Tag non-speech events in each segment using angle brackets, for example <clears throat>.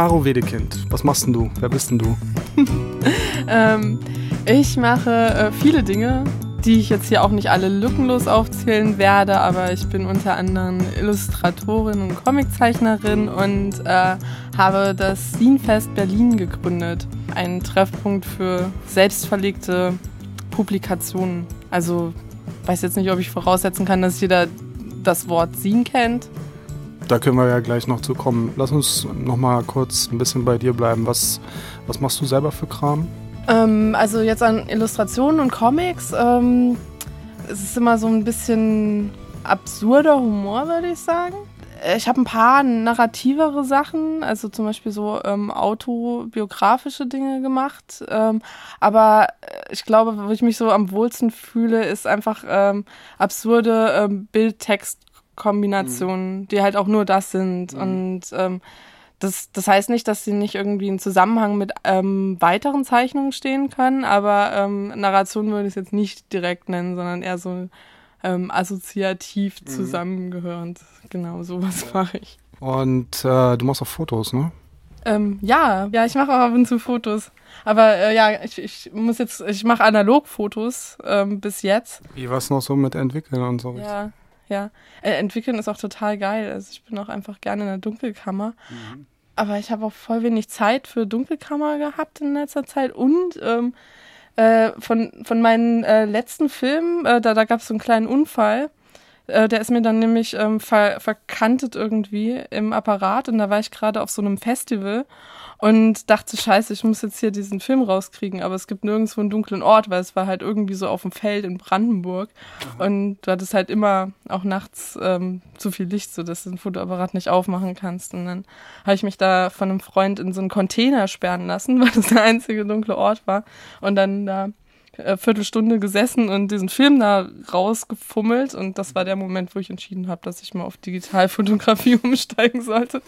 Caro Wedekind, was machst denn du? Wer bist denn du? <laughs> ähm, ich mache äh, viele Dinge, die ich jetzt hier auch nicht alle lückenlos aufzählen werde, aber ich bin unter anderem Illustratorin und Comiczeichnerin und äh, habe das Scenefest Berlin gegründet. Ein Treffpunkt für selbstverlegte Publikationen. Also weiß jetzt nicht, ob ich voraussetzen kann, dass jeder das Wort Scene kennt. Da können wir ja gleich noch zu kommen. Lass uns noch mal kurz ein bisschen bei dir bleiben. Was, was machst du selber für Kram? Ähm, also jetzt an Illustrationen und Comics. Ähm, es ist immer so ein bisschen absurder Humor, würde ich sagen. Ich habe ein paar narrativere Sachen, also zum Beispiel so ähm, autobiografische Dinge gemacht. Ähm, aber ich glaube, wo ich mich so am wohlsten fühle, ist einfach ähm, absurde ähm, Bild-Text-Kombinationen, mhm. die halt auch nur das sind. Mhm. Und ähm, das, das heißt nicht, dass sie nicht irgendwie in Zusammenhang mit ähm, weiteren Zeichnungen stehen können, aber ähm, Narration würde ich es jetzt nicht direkt nennen, sondern eher so ähm, assoziativ mhm. zusammengehörend. Genau, sowas mache ich. Und äh, du machst auch Fotos, ne? Ähm, ja, ja, ich mache auch ab und zu Fotos. Aber äh, ja, ich, ich muss jetzt, ich mache Analogfotos ähm, bis jetzt. Wie was noch so mit entwickeln und so? Ja, ja. Äh, entwickeln ist auch total geil. Also ich bin auch einfach gerne in der Dunkelkammer. Mhm. Aber ich habe auch voll wenig Zeit für Dunkelkammer gehabt in letzter Zeit. Und ähm, äh, von, von meinen äh, letzten Filmen, äh, da, da gab es so einen kleinen Unfall. Äh, der ist mir dann nämlich ähm, ver verkantet irgendwie im Apparat und da war ich gerade auf so einem Festival und dachte, scheiße, ich muss jetzt hier diesen Film rauskriegen, aber es gibt nirgendwo einen dunklen Ort, weil es war halt irgendwie so auf dem Feld in Brandenburg Aha. und du hattest halt immer auch nachts ähm, zu viel Licht, so dass du den Fotoapparat nicht aufmachen kannst und dann habe ich mich da von einem Freund in so einen Container sperren lassen, <laughs> weil das der einzige dunkle Ort war und dann da äh, Viertelstunde gesessen und diesen Film da rausgefummelt und das war der Moment, wo ich entschieden habe, dass ich mal auf Digitalfotografie <laughs> umsteigen sollte.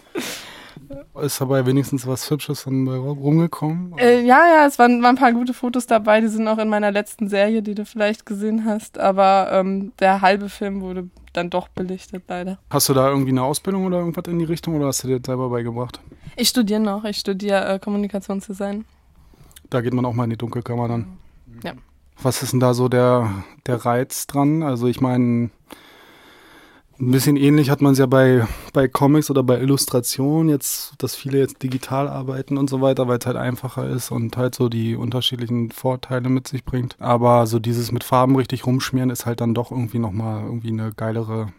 Ist dabei wenigstens was Hübsches dann rumgekommen? Äh, ja, ja, es waren, waren, ein paar gute Fotos dabei, die sind auch in meiner letzten Serie, die du vielleicht gesehen hast, aber ähm, der halbe Film wurde dann doch belichtet, leider. Hast du da irgendwie eine Ausbildung oder irgendwas in die Richtung oder hast du dir das selber beigebracht? Ich studiere noch, ich studiere äh, Kommunikationsdesign. Da geht man auch mal in die Dunkelkammer dann. Ja. Was ist denn da so der, der Reiz dran? Also ich meine, ein bisschen ähnlich hat man es ja bei, bei Comics oder bei Illustrationen jetzt, dass viele jetzt digital arbeiten und so weiter, weil es halt einfacher ist und halt so die unterschiedlichen Vorteile mit sich bringt. Aber so dieses mit Farben richtig rumschmieren ist halt dann doch irgendwie nochmal irgendwie eine geilere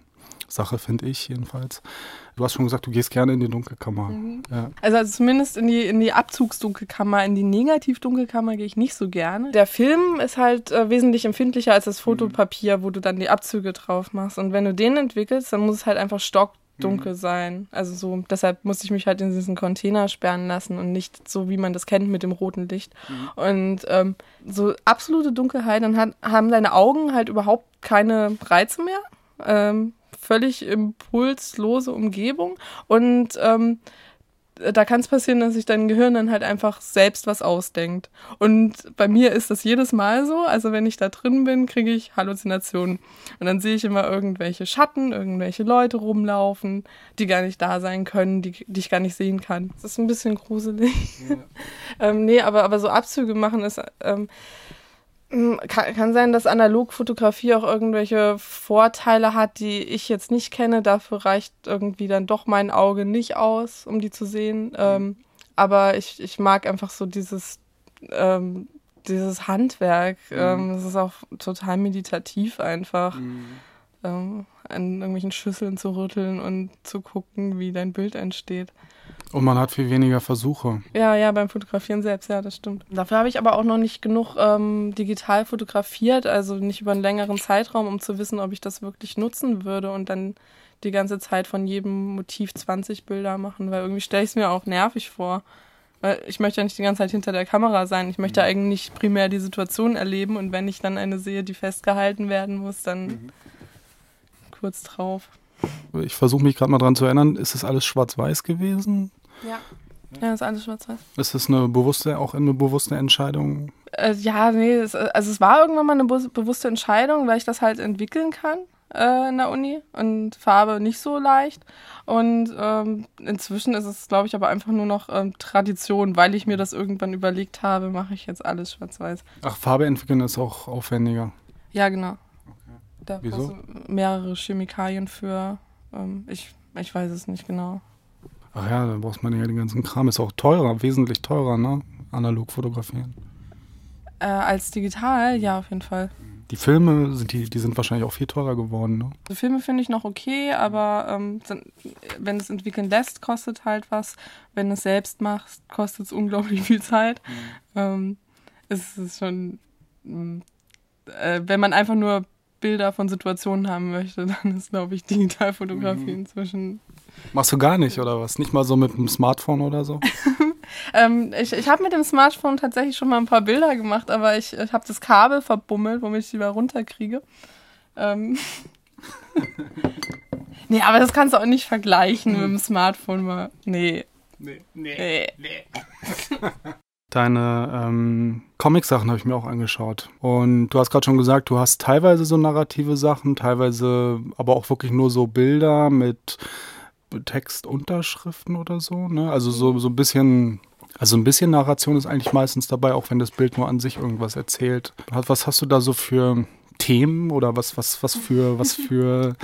Sache, finde ich jedenfalls. Du hast schon gesagt, du gehst gerne in die Dunkelkammer. Mhm. Ja. Also, also, zumindest in die, in die Abzugsdunkelkammer, in die Negativdunkelkammer gehe ich nicht so gerne. Der Film ist halt äh, wesentlich empfindlicher als das Fotopapier, wo du dann die Abzüge drauf machst. Und wenn du den entwickelst, dann muss es halt einfach stockdunkel mhm. sein. Also so, deshalb musste ich mich halt in diesen Container sperren lassen und nicht so, wie man das kennt mit dem roten Licht. Mhm. Und ähm, so absolute Dunkelheit, dann hat, haben deine Augen halt überhaupt keine Reize mehr. Ähm, völlig impulslose Umgebung und ähm, da kann es passieren, dass sich dein Gehirn dann halt einfach selbst was ausdenkt. Und bei mir ist das jedes Mal so. Also wenn ich da drin bin, kriege ich Halluzinationen. Und dann sehe ich immer irgendwelche Schatten, irgendwelche Leute rumlaufen, die gar nicht da sein können, die, die ich gar nicht sehen kann. Das ist ein bisschen gruselig. Ja. <laughs> ähm, nee, aber, aber so Abzüge machen ist. Ähm, hm, kann, kann sein, dass Analogfotografie auch irgendwelche Vorteile hat, die ich jetzt nicht kenne. Dafür reicht irgendwie dann doch mein Auge nicht aus, um die zu sehen. Mhm. Ähm, aber ich, ich mag einfach so dieses, ähm, dieses Handwerk. Mhm. Ähm, es ist auch total meditativ einfach. Mhm. Ähm, an irgendwelchen Schüsseln zu rütteln und zu gucken, wie dein Bild entsteht. Und man hat viel weniger Versuche. Ja, ja, beim Fotografieren selbst, ja, das stimmt. Dafür habe ich aber auch noch nicht genug ähm, digital fotografiert, also nicht über einen längeren Zeitraum, um zu wissen, ob ich das wirklich nutzen würde und dann die ganze Zeit von jedem Motiv 20 Bilder machen, weil irgendwie stelle ich es mir auch nervig vor. Weil ich möchte ja nicht die ganze Zeit hinter der Kamera sein. Ich möchte mhm. eigentlich primär die Situation erleben und wenn ich dann eine sehe, die festgehalten werden muss, dann mhm. kurz drauf. Ich versuche mich gerade mal dran zu erinnern, ist es alles schwarz-weiß gewesen? Ja. Ja, das ist alles schwarz-weiß. Ist das eine bewusste, auch eine bewusste Entscheidung? Äh, ja, nee, das, also es war irgendwann mal eine bewusste Entscheidung, weil ich das halt entwickeln kann. äh, in der Uni und Farbe nicht so leicht. Und ähm, inzwischen ist es, glaube ich, aber einfach nur noch ähm, Tradition, weil ich mir das irgendwann überlegt habe, mache ich jetzt alles schwarz-weiß. Ach, Farbe entwickeln ist auch aufwendiger. Ja, genau. Okay. Da Wieso? mehrere Chemikalien für. Ähm, ich, ich weiß es nicht genau. Ach ja, da braucht man ja den ganzen Kram. Ist auch teurer, wesentlich teurer, ne? Analog fotografieren. Äh, als digital, ja, auf jeden Fall. Die Filme, sind die, die sind wahrscheinlich auch viel teurer geworden, ne? Also Filme finde ich noch okay, aber ähm, sind- wenn es entwickeln lässt, kostet halt was. Wenn es selbst machst, kostet es unglaublich viel Zeit. Ähm, es ist schon, mh, äh, wenn man einfach nur Bilder von Situationen haben möchte, <laughs> dann ist, glaube ich, Digitalfotografie Mhm. inzwischen. Machst du gar nicht, oder was? Nicht mal so mit dem Smartphone oder so? <laughs> Ähm, ich ich habe mit dem Smartphone tatsächlich schon mal ein paar Bilder gemacht, aber ich, ich habe das Kabel verbummelt, womit ich die wieder runterkriege. Ähm. <laughs> nee, aber das kannst du auch nicht vergleichen mit dem Smartphone. Mal. Nee. Nee, nee. <laughs> Deine ähm, Comic-Sachen habe ich mir auch angeschaut. Und du hast gerade schon gesagt, du hast teilweise so narrative Sachen, teilweise aber auch wirklich nur so Bilder mit Textunterschriften oder so. Ne? Also so, so ein bisschen, also ein bisschen Narration ist eigentlich meistens dabei, auch wenn das Bild nur an sich irgendwas erzählt. Was hast du da so für Themen oder was, was, was für, was <laughs> für,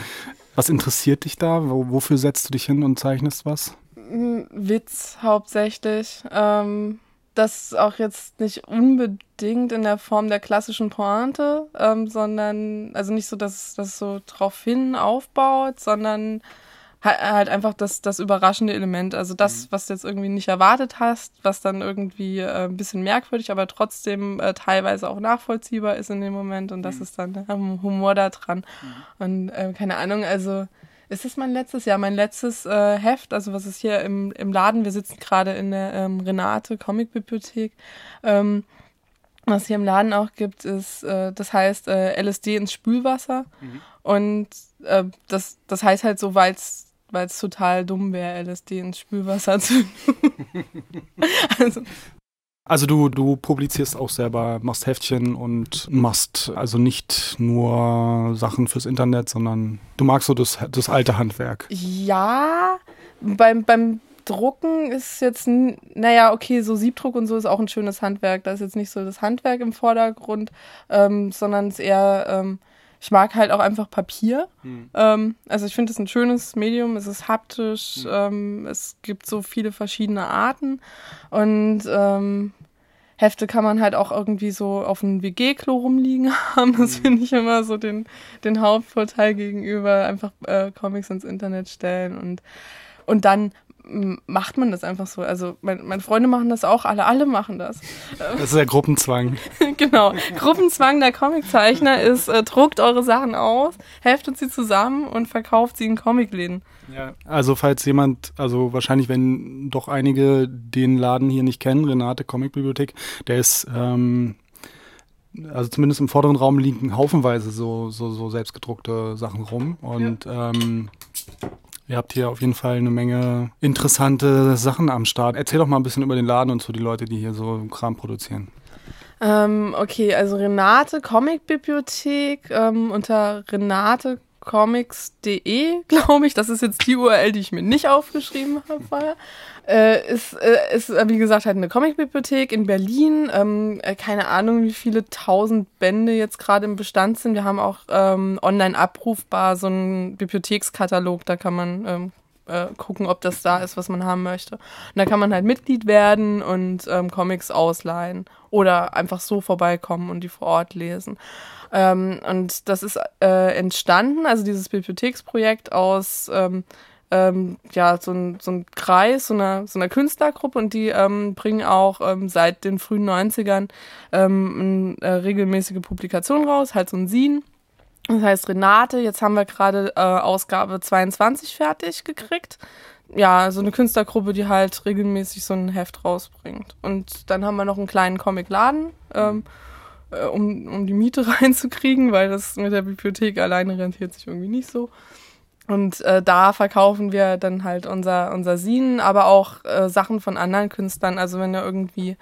was interessiert dich da? Wo, wofür setzt du dich hin und zeichnest was? Mm, Witz hauptsächlich. Ähm, das auch jetzt nicht unbedingt in der Form der klassischen Pointe, ähm, sondern, also nicht so, dass das so drauf hin aufbaut, sondern halt, einfach das, das überraschende Element. Also das, was du jetzt irgendwie nicht erwartet hast, was dann irgendwie äh, ein bisschen merkwürdig, aber trotzdem äh, teilweise auch nachvollziehbar ist in dem Moment und das ist dann der Humor da dran. Und äh, keine Ahnung, also ist das mein letztes Jahr, mein letztes äh, Heft, also was ist hier im, im Laden, wir sitzen gerade in der ähm, Renate Comicbibliothek. Ähm, was hier im Laden auch gibt, ist, äh, das heißt äh, LSD ins Spülwasser. Und äh, das, das heißt halt so, weil es weil es total dumm wäre, LSD ins Spülwasser zu <laughs> also, Also du, du publizierst auch selber, machst Heftchen und machst also nicht nur Sachen fürs Internet, sondern du magst so das, das alte Handwerk. Ja, beim, beim Drucken ist jetzt, naja, okay, so Siebdruck und so ist auch ein schönes Handwerk. Da ist jetzt nicht so das Handwerk im Vordergrund, ähm, sondern es ist eher, ähm, ich mag halt auch einfach Papier. Ähm, also ich finde es ein schönes Medium, es ist haptisch, ähm, es gibt so viele verschiedene Arten und ähm, Hefte kann man halt auch irgendwie so auf einem WG-Klo rumliegen <laughs> haben. Das finde ich immer so den, den Hauptvorteil gegenüber einfach äh, Comics ins Internet stellen und, und dann macht man das einfach so. Also mein, meine Freunde machen das auch, alle, alle machen das. Das ist der Gruppenzwang. <laughs> genau. Gruppenzwang der Comiczeichner ist, äh, druckt eure Sachen aus, heftet sie zusammen und verkauft sie in Comicläden. Ja. Also falls jemand, also wahrscheinlich, wenn doch einige den Laden hier nicht kennen, Renate Comicbibliothek, der ist, ähm, also zumindest im vorderen Raum liegen haufenweise so, so, so selbstgedruckte Sachen rum. Und ähm, ihr habt hier auf jeden Fall eine Menge interessante Sachen am Start. Erzähl doch mal ein bisschen über den Laden und so die Leute, die hier so Kram produzieren. Ähm, okay, also Renate Comicbibliothek ähm, unter renatecomics.de, <laughs> glaube ich. Das ist jetzt die URL, die ich mir nicht aufgeschrieben habe vorher. Äh, ist, äh, ist, äh, wie gesagt, halt eine Comicbibliothek in Berlin. Ähm, äh, keine Ahnung, wie viele tausend Bände jetzt gerade im Bestand sind. Wir haben auch ähm, online abrufbar so einen Bibliothekskatalog. Da kann man ähm, äh, gucken, ob das da ist, was man haben möchte. Und da kann man halt Mitglied werden und ähm, Comics ausleihen oder einfach so vorbeikommen und die vor Ort lesen. Ähm, und das ist äh, entstanden, also dieses Bibliotheksprojekt aus ähm, ja, so ein, so ein Kreis, so einer, so einer Künstlergruppe und die ähm, bringen auch ähm, seit den frühen 90ern ähm, eine äh, regelmäßige Publikation raus, halt so ein Sin. Das heißt Renate, jetzt haben wir gerade äh, Ausgabe 22 fertig gekriegt. Ja, so eine Künstlergruppe, die halt regelmäßig so ein Heft rausbringt. Und dann haben wir noch einen kleinen Comicladen, ähm, äh, um, um die Miete <laughs> reinzukriegen, weil das mit der Bibliothek alleine rentiert sich irgendwie nicht so. Und äh, da verkaufen wir dann halt unser, unser Sin, aber auch äh, Sachen von anderen Künstlern. Also wenn ihr irgendwie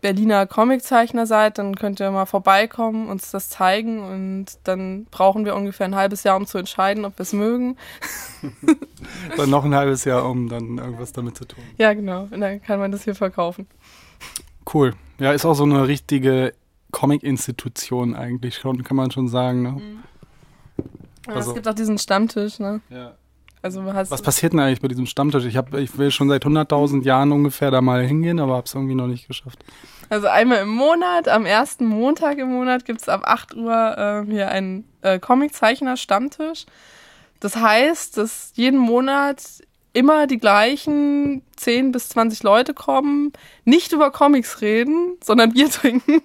Berliner Comiczeichner seid, dann könnt ihr mal vorbeikommen, uns das zeigen und dann brauchen wir ungefähr ein halbes Jahr, um zu entscheiden, ob wir es mögen. <laughs> dann noch ein halbes Jahr, um dann irgendwas damit zu tun. Ja, genau. Und dann kann man das hier verkaufen. Cool. Ja, ist auch so eine richtige Comic-Institution eigentlich schon, kann man schon sagen. Ne? Mhm. Also, es gibt auch diesen Stammtisch, ne? Ja. Also Was passiert denn eigentlich bei diesem Stammtisch? Ich, hab, ich will schon seit 100.000 Jahren ungefähr da mal hingehen, aber habe es irgendwie noch nicht geschafft. Also einmal im Monat, am ersten Montag im Monat gibt es ab 8 Uhr äh, hier einen äh, Comiczeichner-Stammtisch. Das heißt, dass jeden Monat immer die gleichen 10 bis 20 Leute kommen, nicht über Comics reden, sondern Bier trinken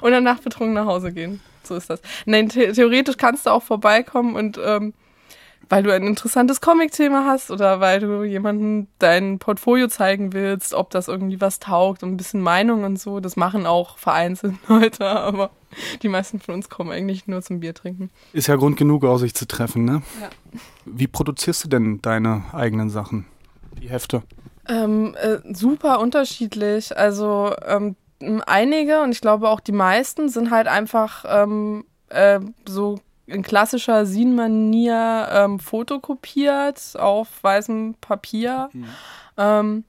und danach betrunken nach Hause gehen. So ist das. Nein, the theoretisch kannst du auch vorbeikommen und ähm, weil du ein interessantes Comic-Thema hast oder weil du jemandem dein Portfolio zeigen willst, ob das irgendwie was taugt und ein bisschen Meinung und so. Das machen auch vereinzelt <laughs> Leute, aber die meisten von uns kommen eigentlich nur zum Bier trinken. Ist ja Grund genug, aus sich zu treffen, ne? Ja. Wie produzierst du denn deine eigenen Sachen, die Hefte? Ähm, äh, super unterschiedlich. Also ähm, einige und ich glaube auch die meisten sind halt einfach ähm, äh, so in klassischer Sin-Manier ähm, fotokopiert auf weißem Papier. Mhm. Ähm,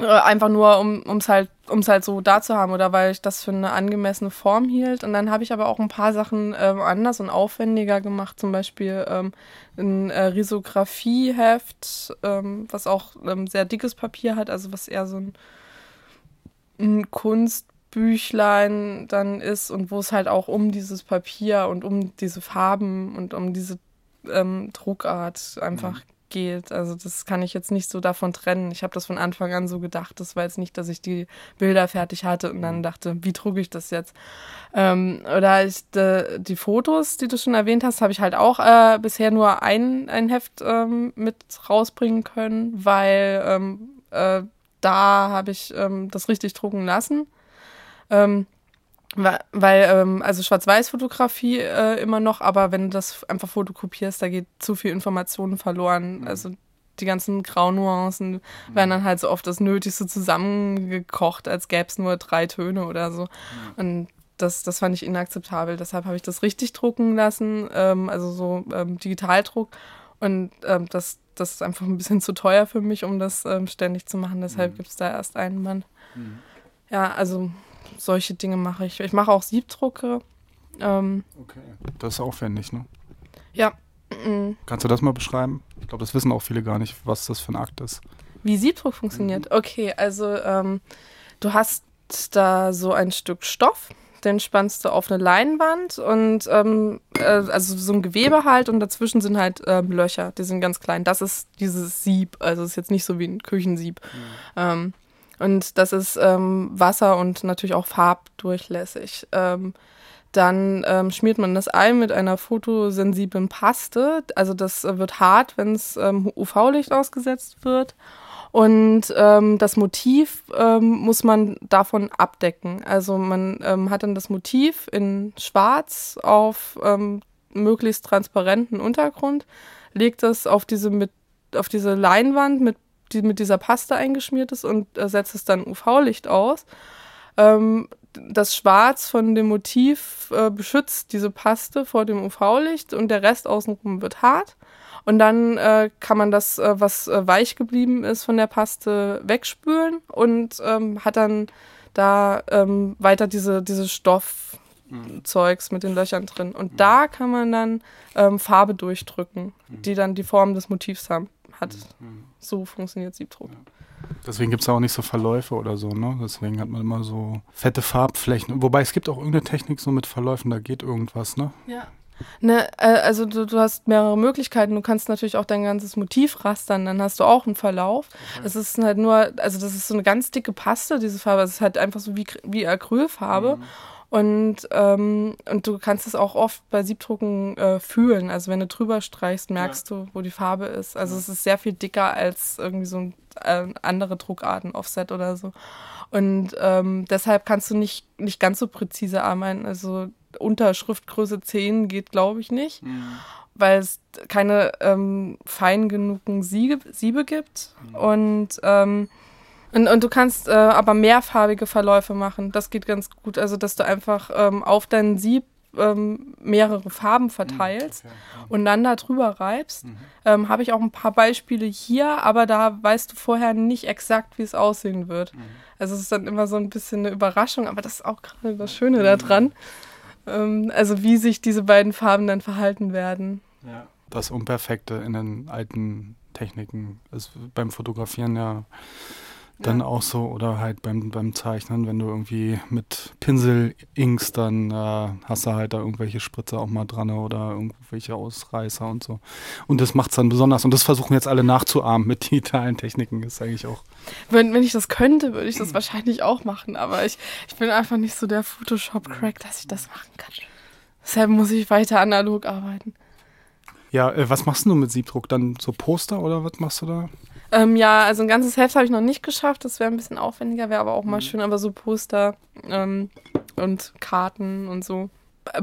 äh, einfach nur, um es halt, um's halt so da zu haben oder weil ich das für eine angemessene Form hielt. Und dann habe ich aber auch ein paar Sachen ähm, anders und aufwendiger gemacht, zum Beispiel ähm, ein äh, Risografieheft, ähm, was auch ähm, sehr dickes Papier hat, also was eher so ein ein Kunstbüchlein dann ist und wo es halt auch um dieses Papier und um diese Farben und um diese ähm, Druckart einfach mhm. geht. Also das kann ich jetzt nicht so davon trennen. Ich habe das von Anfang an so gedacht. Das war jetzt nicht, dass ich die Bilder fertig hatte und dann mhm. dachte, wie drucke ich das jetzt? Ähm, oder ich, de, die Fotos, die du schon erwähnt hast, habe ich halt auch äh, bisher nur ein, ein Heft ähm, mit rausbringen können, weil ähm, äh, da habe ich ähm, das richtig drucken lassen. Ähm, weil, ähm, also Schwarz-Weiß-Fotografie äh, immer noch, aber wenn du das einfach fotokopierst, da geht zu viel Information verloren. Mhm. Also die ganzen Graunuancen mhm. werden dann halt so oft das Nötigste zusammengekocht, als gäbe es nur drei Töne oder so. Mhm. Und das, das fand ich inakzeptabel. Deshalb habe ich das richtig drucken lassen, ähm, also so ähm, Digitaldruck. Und ähm, das, das ist einfach ein bisschen <laughs> zu teuer für mich, um das ähm, ständig zu machen. Deshalb mhm. gibt es da erst einen Mann. Mhm. Ja, also solche Dinge mache ich. Ich mache auch Siebdrucke. Ähm, okay. Das ist aufwendig, ne? Ja. Mhm. Kannst du das mal beschreiben? Ich glaube, das wissen auch viele gar nicht, was das für ein Akt ist. Wie Siebdruck funktioniert? Mhm. Okay, also ähm, du hast da so ein Stück Stoff den spannst du auf eine Leinwand und ähm, äh, also so ein Gewebe halt und dazwischen sind halt ähm, Löcher, die sind ganz klein. Das ist dieses Sieb, also ist jetzt nicht so wie ein Küchensieb. Mhm. Ähm, und das ist ähm, Wasser und natürlich auch farbdurchlässig. Ähm, dann ähm, schmiert man das ein mit einer fotosensiblen Paste. Also das äh, wird hart, wenn es UV-Licht ausgesetzt wird. Und ähm, das Motiv ähm, muss man davon abdecken. Also man ähm, hat dann das Motiv in Schwarz auf ähm, möglichst transparenten Untergrund, legt das auf diese, mit, auf diese Leinwand, mit, die mit dieser Paste eingeschmiert ist und äh, setzt es dann UV-Licht aus. Ähm, das Schwarz von dem Motiv äh, beschützt diese Paste vor dem UV-Licht und der Rest außenrum wird hart. Und dann äh, kann man das, äh, was äh, weich geblieben ist von der Paste, wegspülen und ähm, hat dann da ähm, weiter diese, diese Stoffzeugs mit den Löchern drin. Und mhm. da kann man dann ähm, Farbe durchdrücken, mhm. die dann die Form des Motivs haben, hat. Mhm. So funktioniert Siebdruck. Ja. Deswegen gibt es auch nicht so Verläufe oder so, ne? Deswegen hat man immer so fette Farbflächen. Wobei es gibt auch irgendeine Technik so mit Verläufen, da geht irgendwas, ne? Ja. Ne, äh, also du, du, hast mehrere Möglichkeiten. Du kannst natürlich auch dein ganzes Motiv rastern, dann hast du auch einen Verlauf. Okay. Es ist halt nur, also das ist so eine ganz dicke Paste, diese Farbe. Es ist halt einfach so wie, wie Acrylfarbe. Mhm. Und, ähm, und du kannst es auch oft bei Siebdrucken äh, fühlen. Also wenn du drüber streichst, merkst ja. du, wo die Farbe ist. Also ja. es ist sehr viel dicker als irgendwie so ein, äh, andere Druckarten, Offset oder so. Und ähm, deshalb kannst du nicht, nicht ganz so präzise arbeiten. Also unter Schriftgröße 10 geht, glaube ich, nicht, mhm. weil es keine ähm, fein genugen Siebe, Siebe gibt. Mhm. Und ähm, Und, und du kannst äh, aber mehrfarbige Verläufe machen. Das geht ganz gut. Also, dass du einfach ähm, auf deinen Sieb ähm, mehrere Farben verteilst mhm, okay, und dann da drüber reibst. Mhm. Ähm, Habe ich auch ein paar Beispiele hier, aber da weißt du vorher nicht exakt, wie es aussehen wird. Mhm. Also es ist dann immer so ein bisschen eine Überraschung, aber das ist auch gerade das Schöne daran. Ähm, also wie sich diese beiden Farben dann verhalten werden. Ja. Das Unperfekte in den alten Techniken ist beim Fotografieren ja dann ja. auch so oder halt beim, beim Zeichnen, wenn du irgendwie mit Pinsel inkst, dann äh, hast du halt da irgendwelche Spritzer auch mal dran oder irgendwelche Ausreißer und so. Und das macht es dann besonders. Und das versuchen jetzt alle nachzuahmen mit <laughs> digitalen Techniken, ist eigentlich auch. Wenn, wenn ich das könnte, würde ich das wahrscheinlich auch machen, aber ich, ich bin einfach nicht so der Photoshop-Crack, dass ich das machen kann. Deshalb muss ich weiter analog arbeiten. Ja, äh, was machst du mit Siebdruck? Dann so Poster oder was machst du da? Ähm, ja, also ein ganzes Heft habe ich noch nicht geschafft. Das wäre ein bisschen aufwendiger, wäre aber auch mal mhm. schön. Aber so Poster ähm, und Karten und so.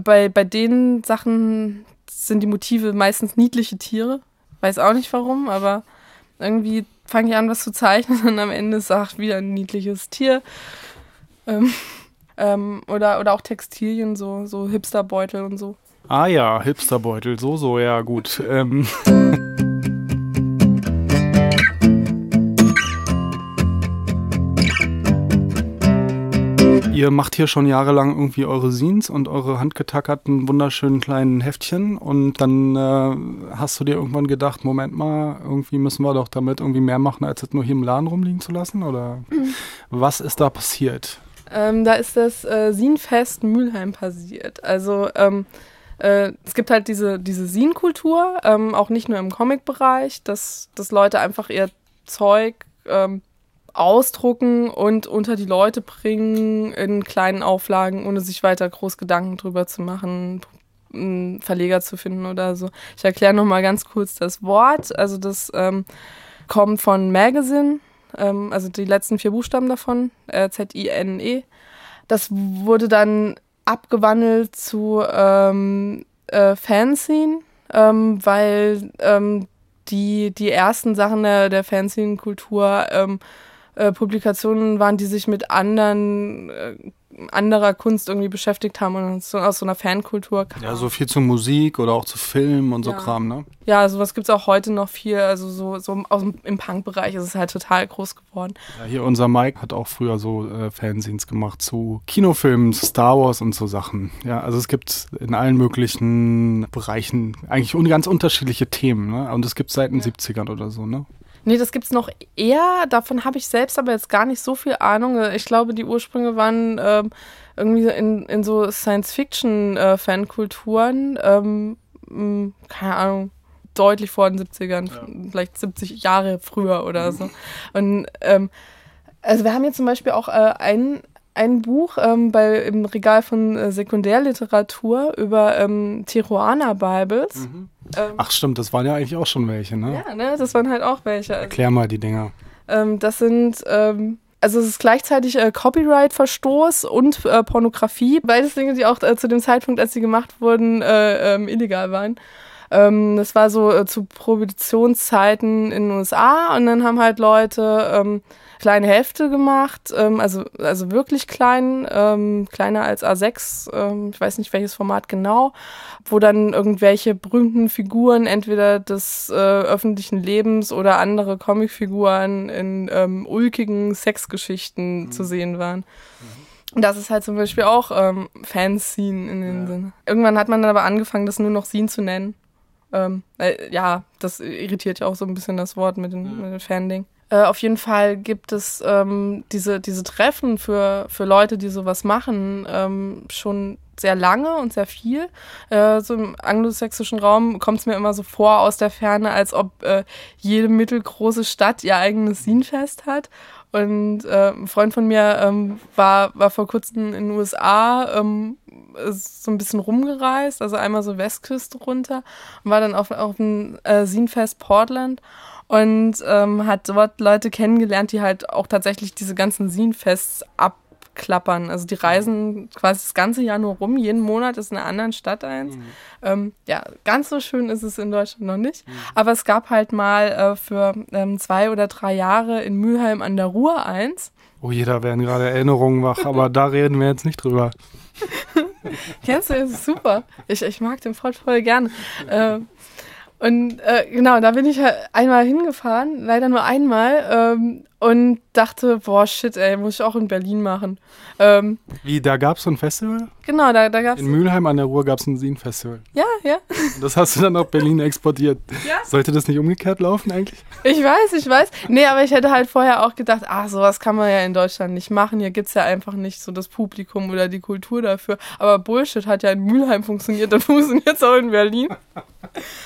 Bei, bei den Sachen sind die Motive meistens niedliche Tiere. Weiß auch nicht warum, aber irgendwie fange ich an, was zu zeichnen <laughs> und am Ende sagt wieder ein niedliches Tier. Ähm, <laughs> ähm, oder, oder auch Textilien, so, so Hipsterbeutel und so. Ah ja, Hipsterbeutel, so, so, ja, gut. Ähm. <laughs> Ihr macht hier schon jahrelang irgendwie eure Scenes und eure handgetackerten, wunderschönen kleinen Heftchen und dann äh, hast du dir irgendwann gedacht, Moment mal, irgendwie müssen wir doch damit irgendwie mehr machen, als es nur hier im Laden rumliegen zu lassen oder mhm. was ist da passiert? Ähm, da ist das äh, Scenefest Mülheim passiert. Also ähm, äh, es gibt halt diese, diese Scene-Kultur, ähm, auch nicht nur im Comic-Bereich, dass, dass Leute einfach ihr Zeug ähm, ausdrucken und unter die Leute bringen in kleinen Auflagen, ohne sich weiter groß Gedanken drüber zu machen, einen Verleger zu finden oder so. Ich erkläre nochmal ganz kurz das Wort. Also das ähm, kommt von Magazine, ähm, also die letzten vier Buchstaben davon, äh, Z-I-N-E. Das wurde dann abgewandelt zu ähm, äh, Fanzine, ähm, weil ähm, die, die ersten Sachen der, der Fanzine-Kultur ähm, äh, Publikationen waren, die sich mit anderen äh, anderer Kunst irgendwie beschäftigt haben und so, aus so einer Fankultur kam. Ja, so viel zu Musik oder auch zu Film und so ja. Kram, ne? Ja, sowas gibt es auch heute noch viel. Also so, so aus dem, im Punk-Bereich ist es halt total groß geworden. Ja, hier unser Mike hat auch früher so äh, Fanzines gemacht zu Kinofilmen, Star Wars und so Sachen. Ja, also es gibt in allen möglichen Bereichen eigentlich ganz unterschiedliche Themen, ne? Und es gibt seit den ja. 70ern oder so, ne? Nee, das gibt's noch eher. Davon habe ich selbst aber jetzt gar nicht so viel Ahnung. Ich glaube, die Ursprünge waren ähm, irgendwie in, in so Science-Fiction-Fankulturen. Äh, ähm, hm, keine Ahnung, deutlich vor den 70ern, ja. vielleicht 70 Jahre früher oder so. Und ähm, also wir haben hier zum Beispiel auch äh, ein, ein Buch ähm, bei, im Regal von äh, Sekundärliteratur über ähm, Tijuana Bibles. Mhm. Ähm, Ach stimmt, das waren ja eigentlich auch schon welche, ne? Ja, ne, das waren halt auch welche. Erklär mal die Dinger. Ähm, das sind, ähm, also es ist gleichzeitig äh, Copyright-Verstoß und äh, Pornografie. Beides Dinge, die auch äh, zu dem Zeitpunkt, als sie gemacht wurden, äh, ähm, illegal waren. Das war so äh, zu Prohibitionszeiten in den USA und dann haben halt Leute ähm, kleine Hefte gemacht, ähm, also, also wirklich klein, ähm, kleiner als A6, ähm, ich weiß nicht welches Format genau, wo dann irgendwelche berühmten Figuren entweder des äh, öffentlichen Lebens oder andere Comicfiguren in ähm, ulkigen Sexgeschichten mhm. zu sehen waren. Mhm. Und das ist halt zum Beispiel auch ähm, Fanscene in dem ja. Sinne. Irgendwann hat man dann aber angefangen, das nur noch Scene zu nennen. Ähm, äh, ja, das irritiert ja auch so ein bisschen das Wort mit dem, ja. mit dem Fan-Ding. Äh, auf jeden Fall gibt es ähm, diese, diese Treffen für, für Leute, die sowas machen, ähm, schon sehr lange und sehr viel. Äh, so im anglosächsischen Raum kommt es mir immer so vor aus der Ferne, als ob äh, jede mittelgroße Stadt ihr eigenes Scenefest hat. Und äh, ein Freund von mir ähm, war, war vor kurzem in den USA ähm, so ein bisschen rumgereist, also einmal so Westküste runter und war dann auf, auf dem äh, Scenefest Portland und ähm, hat dort Leute kennengelernt, die halt auch tatsächlich diese ganzen Scenefests ab abklappern. Also die reisen quasi das ganze Jahr nur rum. Jeden Monat ist in einer anderen Stadt eins. Mhm. Ähm, ja, ganz so schön ist es in Deutschland noch nicht. Mhm. Aber es gab halt mal äh, für ähm, zwei oder drei Jahre in Mülheim an der Ruhr eins. Oh, jeder werden gerade Erinnerungen wach, aber da reden wir jetzt nicht drüber. <laughs> Kennst du, das ist super. Ich, ich mag den voll, voll gerne. <laughs> Äh, und äh, genau, da bin ich halt einmal hingefahren, leider nur einmal, ähm, und dachte, boah, shit, ey, muss ich auch in Berlin machen. Ähm, Wie, da gab es so ein Festival? Genau, da, da gab es. In Mülheim an der Ruhr gab es ein Sin-Festival. Ja, ja. Und das hast du dann nach Berlin exportiert. Ja. Sollte das nicht umgekehrt laufen eigentlich? Ich weiß, ich weiß. Nee, aber ich hätte halt vorher auch gedacht, ach, sowas kann man ja in Deutschland nicht machen. Hier gibt es ja einfach nicht so das Publikum oder die Kultur dafür. Aber Bullshit hat ja in Mülheim funktioniert, dann funktioniert es auch in Berlin.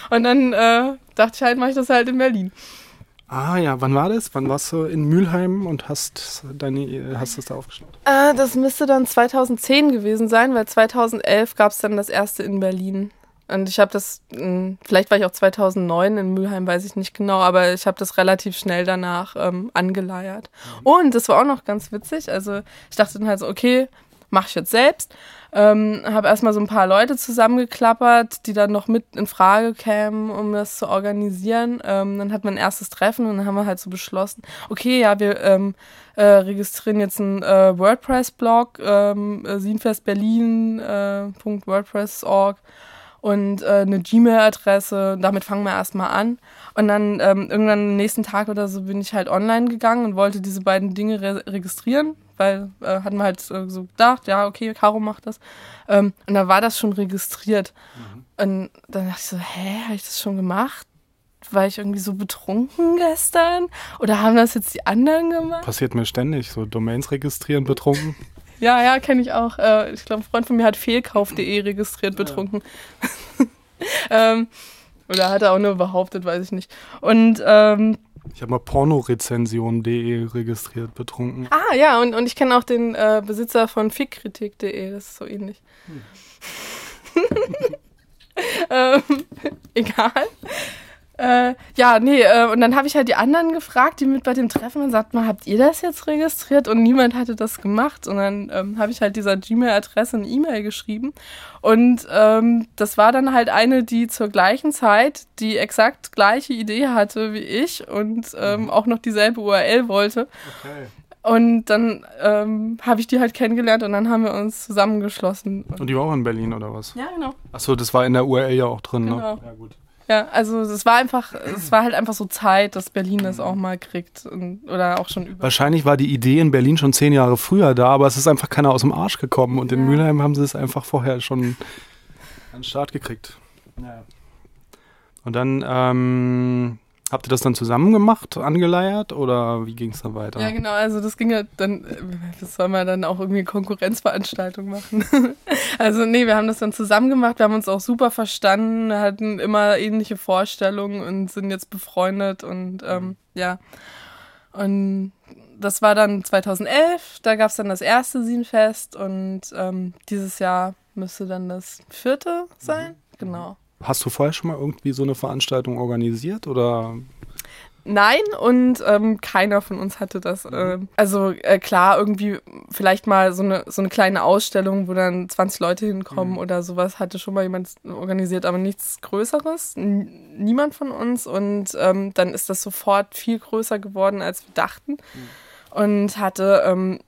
Und dann äh, dachte ich halt, mache ich das halt in Berlin. Ah ja, wann war das? Wann warst du in Mülheim und hast deine hast das da aufgeschlagen? Äh, das müsste dann 2010 gewesen sein, weil 2011 gab es dann das erste in Berlin. Und ich habe das, hm, vielleicht war ich auch 2009 in Mülheim, weiß ich nicht genau, aber ich habe das relativ schnell danach ähm, angeleiert. Mhm. Und das war auch noch ganz witzig. Also ich dachte dann halt so, okay, mache ich jetzt selbst. Ähm, habe erstmal so ein paar Leute zusammengeklappert, die dann noch mit in Frage kämen, um das zu organisieren. Ähm, dann hat man ein erstes Treffen und dann haben wir halt so beschlossen, okay, ja, wir ähm, äh, registrieren jetzt einen äh, WordPress-Blog, ähm, äh, sinfestberlin.wordpress.org. Äh, und äh, eine Gmail-Adresse. Damit fangen wir erstmal an. Und dann ähm, irgendwann am nächsten Tag oder so bin ich halt online gegangen und wollte diese beiden Dinge re registrieren, weil äh, hatten wir halt äh, so gedacht, ja, okay, Caro macht das. Ähm, und da war das schon registriert. Mhm. Und dann dachte ich so, hä, habe ich das schon gemacht? War ich irgendwie so betrunken gestern? Oder haben das jetzt die anderen gemacht? Passiert mir ständig, so Domains registrieren, betrunken. <laughs> Ja, ja, kenne ich auch. Äh, ich glaube, ein Freund von mir hat fehlkauf.de registriert, betrunken. Ja. <laughs> ähm, oder hat er auch nur behauptet, weiß ich nicht. Und ähm, ich habe mal pornorezension.de registriert, betrunken. Ah ja, und, und ich kenne auch den äh, Besitzer von fickkritik.de, das ist so ähnlich. Hm. <laughs> ähm, <laughs> egal. Äh, ja, nee, äh, und dann habe ich halt die anderen gefragt, die mit bei dem Treffen und sagt mal, habt ihr das jetzt registriert? Und niemand hatte das gemacht. Und dann ähm, habe ich halt dieser Gmail-Adresse eine E-Mail geschrieben. Und ähm, das war dann halt eine, die zur gleichen Zeit die exakt gleiche Idee hatte wie ich und ähm, mhm. auch noch dieselbe URL wollte. Okay. Und dann ähm, habe ich die halt kennengelernt und dann haben wir uns zusammengeschlossen. Und die war auch in Berlin oder was? Ja, genau. Achso, das war in der URL ja auch drin, ne? genau. ne? Ja, gut. Ja, also es war einfach, es war halt einfach so Zeit, dass Berlin das auch mal kriegt und, oder auch schon über. Wahrscheinlich war die Idee in Berlin schon zehn Jahre früher da, aber es ist einfach keiner aus dem Arsch gekommen und in ja. Mülheim haben sie es einfach vorher schon an den Start gekriegt. Ja. Und dann ähm, Habt ihr das dann zusammen gemacht, angeleiert oder wie ging es dann weiter? Ja, genau, also das ging ja dann, das soll man dann auch irgendwie Konkurrenzveranstaltung machen. <laughs> also nee, wir haben das dann zusammen gemacht, wir haben uns auch super verstanden, hatten immer ähnliche Vorstellungen und sind jetzt befreundet und ähm, mhm. ja. Und das war dann 2011, da gab es dann das erste Sinfest und ähm, dieses Jahr müsste dann das vierte sein. Mhm. Genau. Hast du vorher schon mal irgendwie so eine Veranstaltung organisiert oder? Nein, und ähm, keiner von uns hatte das. Äh, also äh, klar, irgendwie vielleicht mal so eine, so eine kleine Ausstellung, wo dann 20 Leute hinkommen mhm. oder sowas, hatte schon mal jemand organisiert, aber nichts Größeres. N niemand von uns. Und ähm, dann ist das sofort viel größer geworden, als wir dachten. Mhm. Und hatte, ähm,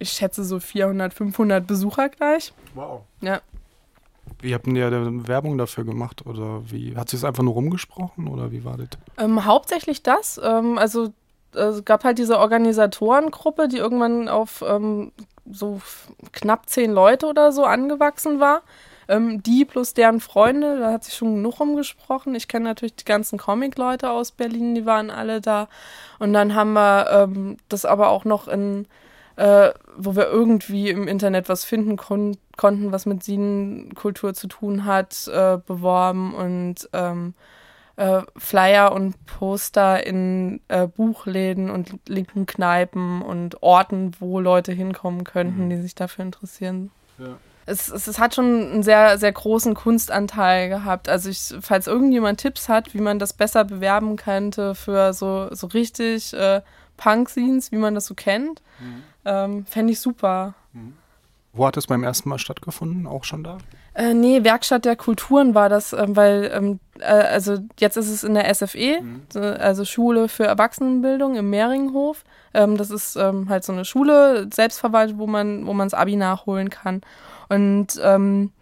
ich schätze, so 400, 500 Besucher gleich. Wow. Ja. Wie habt ihr Werbung dafür gemacht? Oder wie hat sich es einfach nur rumgesprochen oder wie war das? Ähm, hauptsächlich das. Ähm, also es gab halt diese Organisatorengruppe, die irgendwann auf ähm, so knapp zehn Leute oder so angewachsen war. Ähm, die plus deren Freunde, da hat sich schon genug rumgesprochen. Ich kenne natürlich die ganzen Comic-Leute aus Berlin, die waren alle da. Und dann haben wir ähm, das aber auch noch in äh, wo wir irgendwie im Internet was finden kon konnten, was mit Sinenkultur zu tun hat, äh, beworben und ähm, äh, Flyer und Poster in äh, Buchläden und linken Kneipen und Orten, wo Leute hinkommen könnten, mhm. die sich dafür interessieren. Ja. Es, es, es, hat schon einen sehr, sehr großen Kunstanteil gehabt. Also ich, falls irgendjemand Tipps hat, wie man das besser bewerben könnte für so, so richtig äh, Punk-Scenes, wie man das so kennt. Mhm. Ähm, Fände ich super. Mhm. Wo hat es beim ersten Mal stattgefunden? Auch schon da? Äh, nee, Werkstatt der Kulturen war das, ähm, weil, ähm, äh, also jetzt ist es in der SFE, mhm. also Schule für Erwachsenenbildung im Mehringhof. Ähm, das ist ähm, halt so eine Schule, selbstverwaltet, wo man, wo man das Abi nachholen kann. Und ähm, äh,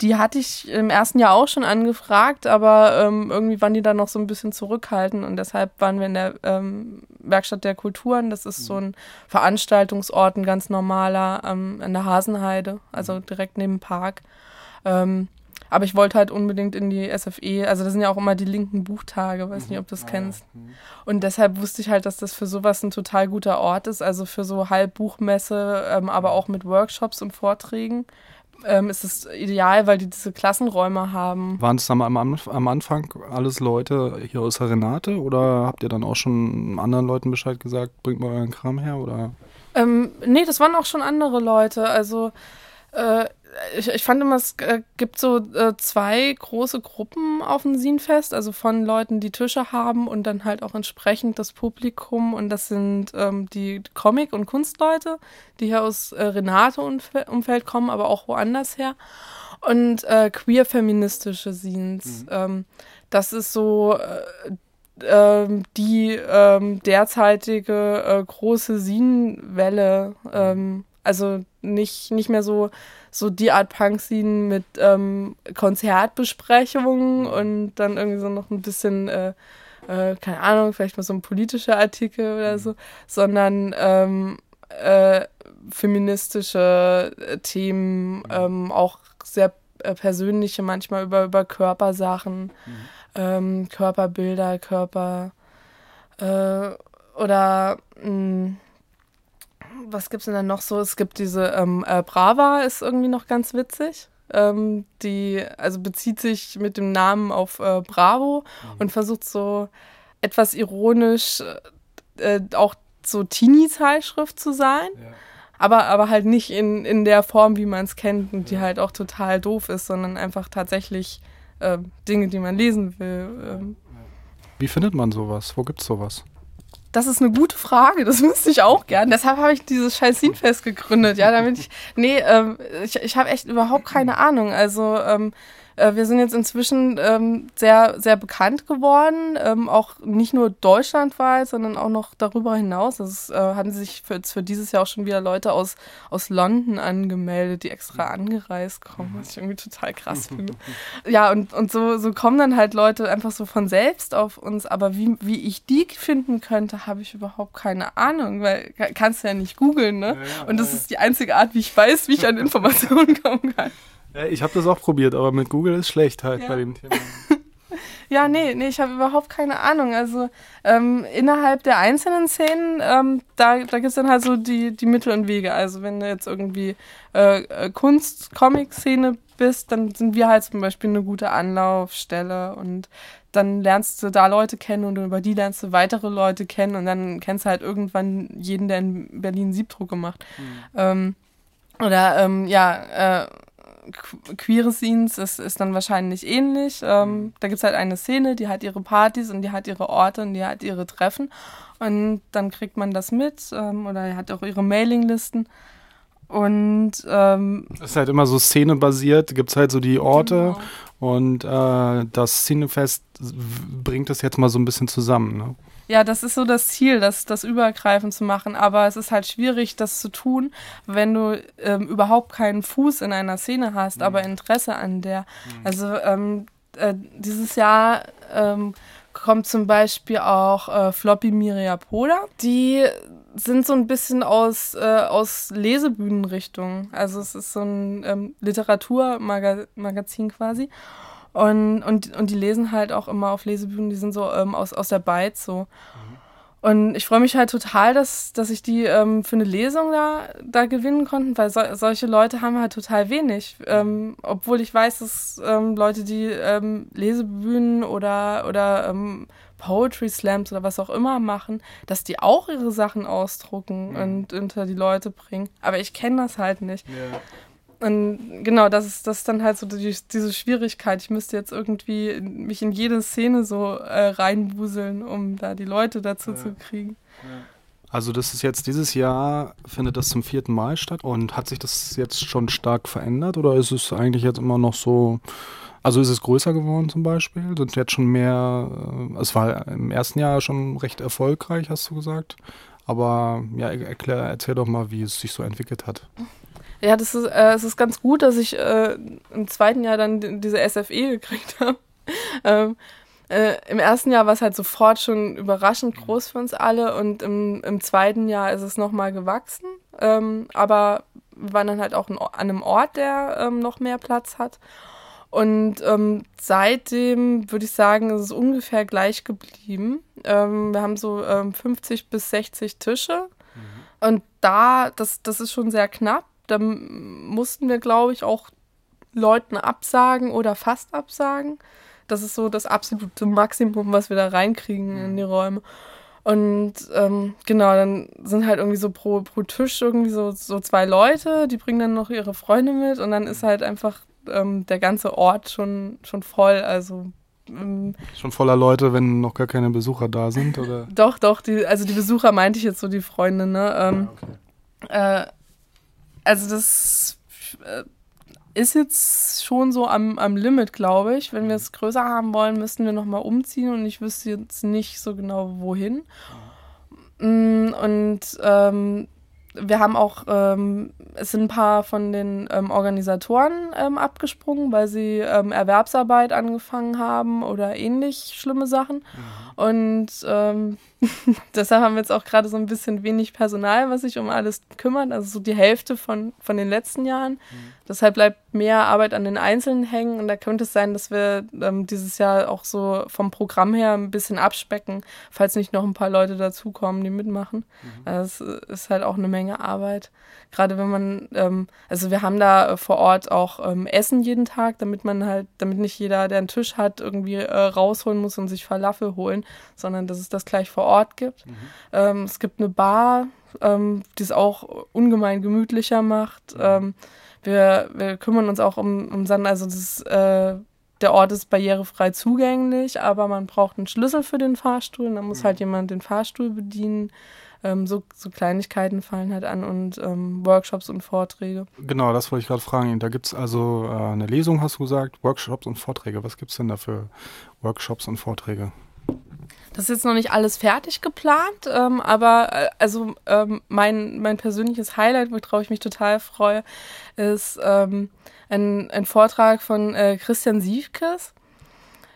die hatte ich im ersten Jahr auch schon angefragt, aber ähm, irgendwie waren die dann noch so ein bisschen zurückhaltend und deshalb waren wir in der ähm, Werkstatt der Kulturen. Das ist so ein Veranstaltungsort, ein ganz normaler ähm, in der Hasenheide, also direkt neben dem Park. Ähm, aber ich wollte halt unbedingt in die SFE, also das sind ja auch immer die linken Buchtage, weiß nicht, ob du das mhm. kennst. Mhm. Und deshalb wusste ich halt, dass das für sowas ein total guter Ort ist, also für so Halbbuchmesse, ähm, aber auch mit Workshops und Vorträgen ähm, ist es ideal, weil die diese Klassenräume haben. Waren es am, am, am Anfang alles Leute hier aus Renate oder habt ihr dann auch schon anderen Leuten Bescheid gesagt, bringt mal euren Kram her oder? Ähm, nee, das waren auch schon andere Leute. Also äh, ich, ich fand immer, es äh, gibt so äh, zwei große Gruppen auf dem Sinfest, also von Leuten, die Tische haben und dann halt auch entsprechend das Publikum. Und das sind ähm, die Comic- und Kunstleute, die hier aus äh, Renate-Umfeld kommen, aber auch woanders her. Und äh, queer-feministische Scenes. Mhm. Ähm, das ist so äh, ähm, die ähm, derzeitige äh, große Sinenwelle. Ähm, also nicht, nicht mehr so so die Art Punk-Scene mit ähm, Konzertbesprechungen mhm. und dann irgendwie so noch ein bisschen, äh, äh, keine Ahnung, vielleicht mal so ein politischer Artikel oder mhm. so, sondern ähm, äh, feministische äh, Themen, mhm. ähm, auch sehr äh, persönliche, manchmal über, über Körpersachen, mhm. ähm, Körperbilder, Körper äh, oder mh, mm, was gibt es denn dann noch so? Es gibt diese ähm, äh, Brava, ist irgendwie noch ganz witzig. Ähm, die also bezieht sich mit dem Namen auf äh, Bravo mhm. und versucht so etwas ironisch äh, auch so Teenie-Zeitschrift zu sein. Ja. Aber, aber halt nicht in, in der Form, wie man es kennt und die halt auch total doof ist, sondern einfach tatsächlich äh, Dinge, die man lesen will. Ähm. Wie findet man sowas? Wo gibt es sowas? Das ist eine gute Frage, das <laughs> wüsste ich auch gern. Deshalb habe ich dieses scheiß Scenefest gegründet, ja, damit ich. Nee, ähm, ich, ich habe echt überhaupt keine Ahnung. Also, ähm, äh, wir sind jetzt inzwischen ähm, sehr, sehr bekannt geworden, ähm, auch nicht nur deutschlandweit, sondern auch noch darüber hinaus. Es äh, hatten sich für, für dieses Jahr auch schon wieder Leute aus, aus London angemeldet, die extra angereist kommen, was ich irgendwie total krass <laughs> finde. Ja, und, und so, so kommen dann halt Leute einfach so von selbst auf uns, aber wie, wie ich die finden könnte, habe ich überhaupt keine Ahnung, weil kannst du ja nicht googeln, ne? Ja, ja, und das ist die einzige Art, wie ich weiß, wie ich an Informationen <laughs> kommen kann. Ich habe das auch probiert, aber mit Google ist schlecht halt ja. bei dem Thema. <laughs> ja, nee, nee, ich habe überhaupt keine Ahnung. Also ähm, innerhalb der einzelnen Szenen, ähm, da, da gibt es dann halt so die, die Mittel und Wege. Also wenn du jetzt irgendwie äh, äh, Kunst, Comic-Szene bist, dann sind wir halt zum Beispiel eine gute Anlaufstelle und dann lernst du da Leute kennen und über die lernst du weitere Leute kennen und dann kennst du halt irgendwann jeden, der in Berlin Siebdruck gemacht. Mhm. Ähm, oder ähm, ja, äh, queere Scenes ist, ist dann wahrscheinlich ähnlich. Ähm, mhm. da gibt es halt eine Szene, die hat ihre Partys und die hat ihre Orte und die hat ihre Treffen. Und dann kriegt man das mit ähm, oder hat auch ihre Mailinglisten. Und ähm, es ist halt immer so szenebasiert, gibt es halt so die Orte genau. und äh, das Szenefest bringt das jetzt mal so ein bisschen zusammen. Ne? Ja, das ist so das Ziel, das, das übergreifend zu machen. Aber es ist halt schwierig, das zu tun, wenn du ähm, überhaupt keinen Fuß in einer Szene hast, mhm. aber Interesse an der. Mhm. Also ähm, äh, dieses Jahr ähm, kommt zum Beispiel auch äh, Floppy Miriapoda. Die sind so ein bisschen aus, äh, aus Lesebühnenrichtung. Also es ist so ein ähm, Literaturmagazin quasi. Und, und, und die lesen halt auch immer auf Lesebühnen, die sind so ähm, aus, aus der Beiz so. Mhm. Und ich freue mich halt total, dass, dass ich die ähm, für eine Lesung da, da gewinnen konnten, weil so, solche Leute haben halt total wenig. Ähm, obwohl ich weiß, dass ähm, Leute, die ähm, Lesebühnen oder, oder ähm, Poetry Slams oder was auch immer machen, dass die auch ihre Sachen ausdrucken mhm. und unter die Leute bringen. Aber ich kenne das halt nicht. Ja. Und genau, das ist, das ist dann halt so die, diese Schwierigkeit. Ich müsste jetzt irgendwie mich in jede Szene so äh, reinwuseln, um da die Leute dazu ja. zu kriegen. Ja. Also das ist jetzt dieses Jahr, findet das zum vierten Mal statt und hat sich das jetzt schon stark verändert oder ist es eigentlich jetzt immer noch so, also ist es größer geworden zum Beispiel? Sind jetzt schon mehr, äh, es war im ersten Jahr schon recht erfolgreich, hast du gesagt. Aber ja, erklär, erzähl doch mal, wie es sich so entwickelt hat. Ja, das ist, äh, es ist ganz gut, dass ich äh, im zweiten Jahr dann diese SFE gekriegt <laughs> habe. ähm, äh, Im ersten Jahr war es halt sofort schon überraschend groß für uns alle und im, im zweiten Jahr ist es nochmal gewachsen. Ähm, aber wir waren dann halt auch an einem Ort, der ähm, noch mehr Platz hat. Und ähm, seitdem würde ich sagen, ist es ungefähr gleich geblieben. Ähm, wir haben so 50 ähm, bis 60 Tische. Mhm. Und da, das, das ist schon sehr knapp. Da mussten wir, glaube ich, auch Leuten absagen oder fast absagen. Das ist so das absolute Maximum, was wir da reinkriegen in die Räume. Und ähm, genau, dann sind halt irgendwie so pro, pro Tisch irgendwie so, so zwei Leute, die bringen dann noch ihre Freunde mit und dann ist halt einfach ähm, der ganze Ort schon, schon voll. Also ähm, schon voller Leute, wenn noch gar keine Besucher da sind, oder? doch, doch, die, also die Besucher meinte ich jetzt so die Freunde, ne? Ähm, ja, okay. äh, also das äh, ist jetzt schon so am, am Limit, glaube ich. Wenn wir es größer haben wollen, müssten wir nochmal umziehen und ich wüsste jetzt nicht so genau wohin. Mm, und ähm, wir haben auch, ähm, es sind ein paar von den ähm, Organisatoren ähm, abgesprungen, weil sie ähm, Erwerbsarbeit angefangen haben oder ähnlich schlimme Sachen. Mhm. Und ähm, <laughs> deshalb haben wir jetzt auch gerade so ein bisschen wenig Personal, was sich um alles kümmert. Also so die Hälfte von, von den letzten Jahren. Mhm. Deshalb bleibt mehr Arbeit an den Einzelnen hängen. Und da könnte es sein, dass wir ähm, dieses Jahr auch so vom Programm her ein bisschen abspecken, falls nicht noch ein paar Leute dazukommen, die mitmachen. Mhm. Also es ist halt auch eine Menge Arbeit. Gerade wenn man, ähm, also wir haben da vor Ort auch ähm, Essen jeden Tag, damit man halt, damit nicht jeder, der einen Tisch hat, irgendwie äh, rausholen muss und sich Falafel holen, sondern dass es das gleich vor Ort gibt. Mhm. Ähm, es gibt eine Bar, ähm, die es auch ungemein gemütlicher macht. Mhm. Ähm, wir, wir kümmern uns auch um, um Sand, also das, äh, der Ort ist barrierefrei zugänglich, aber man braucht einen Schlüssel für den Fahrstuhl, dann muss mhm. halt jemand den Fahrstuhl bedienen. Ähm, so, so, Kleinigkeiten fallen halt an und ähm, Workshops und Vorträge. Genau, das wollte ich gerade fragen. Da gibt es also äh, eine Lesung, hast du gesagt, Workshops und Vorträge. Was gibt es denn da für Workshops und Vorträge? Das ist jetzt noch nicht alles fertig geplant, ähm, aber äh, also ähm, mein, mein persönliches Highlight, worauf ich mich total freue, ist ähm, ein, ein Vortrag von äh, Christian Siefkes.